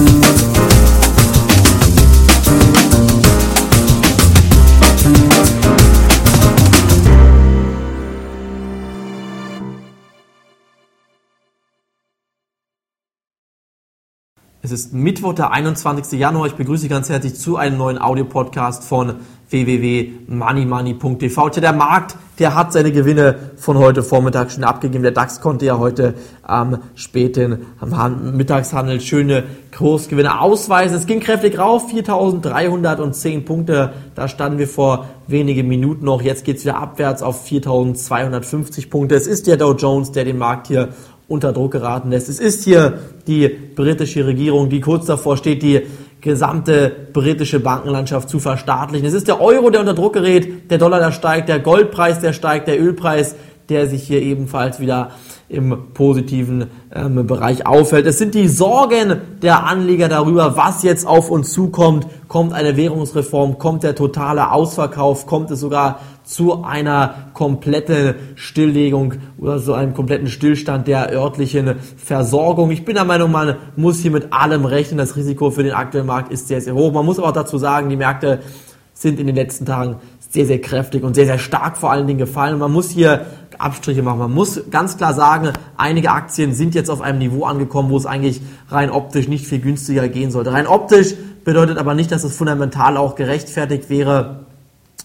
Thank Es ist Mittwoch, der 21. Januar. Ich begrüße Sie ganz herzlich zu einem neuen Audiopodcast von www.moneymoney.tv. Der Markt, der hat seine Gewinne von heute Vormittag schon abgegeben. Der DAX konnte ja heute am späten am Mittagshandel schöne Kursgewinne ausweisen. Es ging kräftig rauf, 4.310 Punkte. Da standen wir vor wenigen Minuten noch. Jetzt geht es wieder abwärts auf 4.250 Punkte. Es ist der Dow Jones, der den Markt hier unter Druck geraten lässt. Es ist hier die britische Regierung, die kurz davor steht, die gesamte britische Bankenlandschaft zu verstaatlichen. Es ist der Euro, der unter Druck gerät, der Dollar, der steigt, der Goldpreis, der steigt, der Ölpreis, der sich hier ebenfalls wieder im positiven ähm, Bereich auffällt. Es sind die Sorgen der Anleger darüber, was jetzt auf uns zukommt. Kommt eine Währungsreform, kommt der totale Ausverkauf, kommt es sogar zu einer kompletten Stilllegung oder so einem kompletten Stillstand der örtlichen Versorgung. Ich bin der Meinung, man muss hier mit allem rechnen. Das Risiko für den aktuellen Markt ist sehr, sehr hoch. Man muss aber auch dazu sagen, die Märkte sind in den letzten Tagen sehr, sehr kräftig und sehr, sehr stark vor allen Dingen gefallen. Man muss hier Abstriche machen. Man muss ganz klar sagen, einige Aktien sind jetzt auf einem Niveau angekommen, wo es eigentlich rein optisch nicht viel günstiger gehen sollte. Rein optisch bedeutet aber nicht, dass es fundamental auch gerechtfertigt wäre,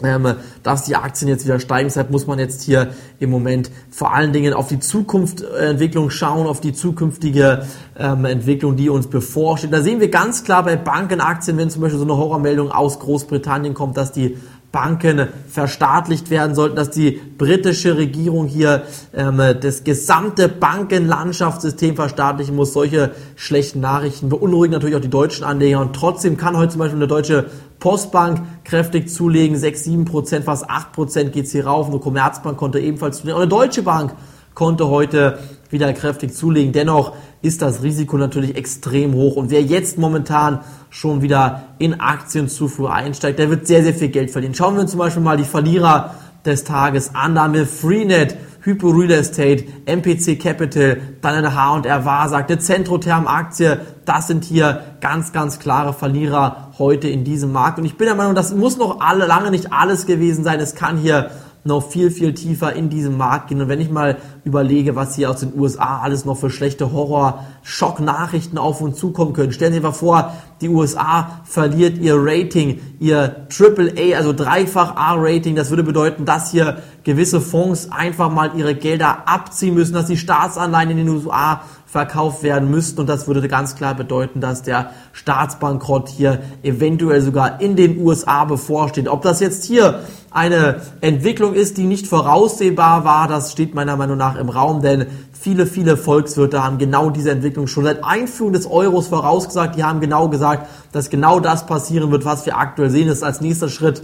ähm, dass die Aktien jetzt wieder steigen. Deshalb muss man jetzt hier im Moment vor allen Dingen auf die Zukunftsentwicklung schauen, auf die zukünftige ähm, Entwicklung, die uns bevorsteht. Da sehen wir ganz klar bei Bankenaktien, wenn zum Beispiel so eine Horrormeldung aus Großbritannien kommt, dass die Banken verstaatlicht werden sollten, dass die britische Regierung hier ähm, das gesamte Bankenlandschaftssystem verstaatlichen muss. Solche schlechten Nachrichten beunruhigen natürlich auch die deutschen Anleger und trotzdem kann heute zum Beispiel eine deutsche Postbank kräftig zulegen, 6, 7 Prozent, fast 8 Prozent geht es hier rauf. Eine Commerzbank konnte ebenfalls zulegen. Und eine Deutsche Bank konnte heute wieder kräftig zulegen. Dennoch ist das Risiko natürlich extrem hoch. Und wer jetzt momentan schon wieder in Aktienzufuhr einsteigt, der wird sehr, sehr viel Geld verdienen. Schauen wir uns zum Beispiel mal die Verlierer des Tages an. Da haben wir Freenet, Hypo Real Estate, MPC Capital, dann eine H&R Wahrsack, eine Centrotherm Aktie. Das sind hier ganz, ganz klare Verlierer heute in diesem Markt. Und ich bin der Meinung, das muss noch alle, lange nicht alles gewesen sein. Es kann hier noch viel, viel tiefer in diesem Markt gehen. Und wenn ich mal überlege, was hier aus den USA alles noch für schlechte Horror-Schock-Nachrichten auf uns zukommen können. Stellen Sie sich mal vor, die USA verliert ihr Rating, ihr AAA, also dreifach A-Rating. Das würde bedeuten, dass hier gewisse Fonds einfach mal ihre Gelder abziehen müssen, dass die Staatsanleihen in den USA verkauft werden müssten. Und das würde ganz klar bedeuten, dass der Staatsbankrott hier eventuell sogar in den USA bevorsteht. Ob das jetzt hier eine Entwicklung ist, die nicht voraussehbar war, das steht meiner Meinung nach im Raum, denn viele, viele Volkswirte haben genau diese Entwicklung schon seit Einführung des Euros vorausgesagt. Die haben genau gesagt, dass genau das passieren wird, was wir aktuell sehen. Das ist als nächster Schritt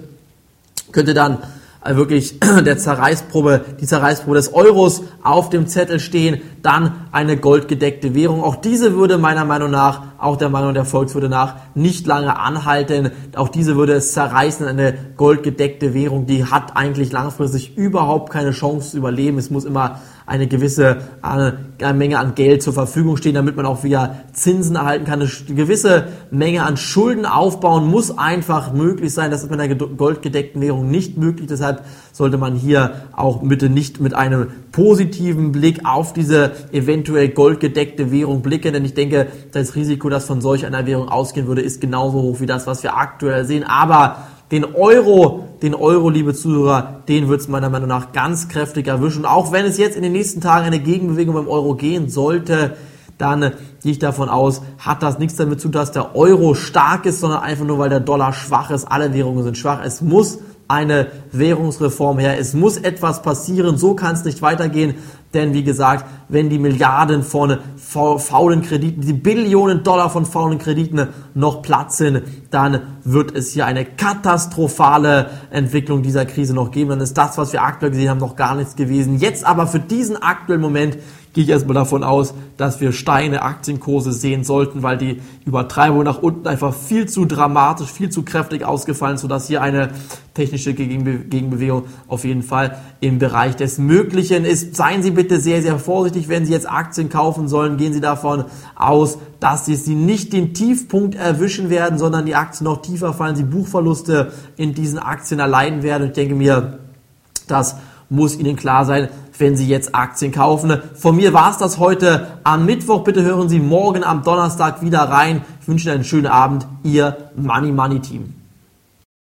könnte dann wirklich der Zerreißprobe, die Zerreißprobe des Euros auf dem Zettel stehen, dann eine goldgedeckte Währung. Auch diese würde meiner Meinung nach, auch der Meinung der Volkswirte nach, nicht lange anhalten. Auch diese würde es zerreißen. Eine goldgedeckte Währung, die hat eigentlich langfristig überhaupt keine Chance zu überleben. Es muss immer eine gewisse eine Menge an Geld zur Verfügung stehen, damit man auch wieder Zinsen erhalten kann. Eine gewisse Menge an Schulden aufbauen muss einfach möglich sein. Das ist mit einer goldgedeckten Währung nicht möglich. Deshalb sollte man hier auch bitte nicht mit einem positiven Blick auf diese eventuell goldgedeckte Währung blicken, denn ich denke, das Risiko, das von solch einer Währung ausgehen würde, ist genauso hoch wie das, was wir aktuell sehen. Aber den Euro, den Euro, liebe Zuhörer, den wird es meiner Meinung nach ganz kräftig erwischen. Auch wenn es jetzt in den nächsten Tagen eine Gegenbewegung beim Euro gehen sollte, dann gehe ich davon aus, hat das nichts damit zu tun, dass der Euro stark ist, sondern einfach nur, weil der Dollar schwach ist. Alle Währungen sind schwach. Es muss eine Währungsreform her. Es muss etwas passieren. So kann es nicht weitergehen. Denn wie gesagt, wenn die Milliarden von faulen Krediten, die Billionen Dollar von faulen Krediten noch platzen, dann wird es hier eine katastrophale Entwicklung dieser Krise noch geben. Dann ist das, was wir aktuell gesehen haben, noch gar nichts gewesen. Jetzt aber für diesen aktuellen Moment gehe ich erstmal davon aus, dass wir steine Aktienkurse sehen sollten, weil die Übertreibung nach unten einfach viel zu dramatisch, viel zu kräftig ausgefallen ist, sodass hier eine technische Gegenbewegung auf jeden Fall im Bereich des Möglichen ist. Seien Sie bitte sehr, sehr vorsichtig, wenn Sie jetzt Aktien kaufen sollen. Gehen Sie davon aus, dass Sie nicht den Tiefpunkt erwischen werden, sondern die Aktien noch tiefer fallen, Sie Buchverluste in diesen Aktien erleiden werden. Ich denke mir, das muss Ihnen klar sein, wenn Sie jetzt Aktien kaufen. Von mir war es das heute am Mittwoch. Bitte hören Sie morgen am Donnerstag wieder rein. Ich wünsche Ihnen einen schönen Abend. Ihr Money Money Team.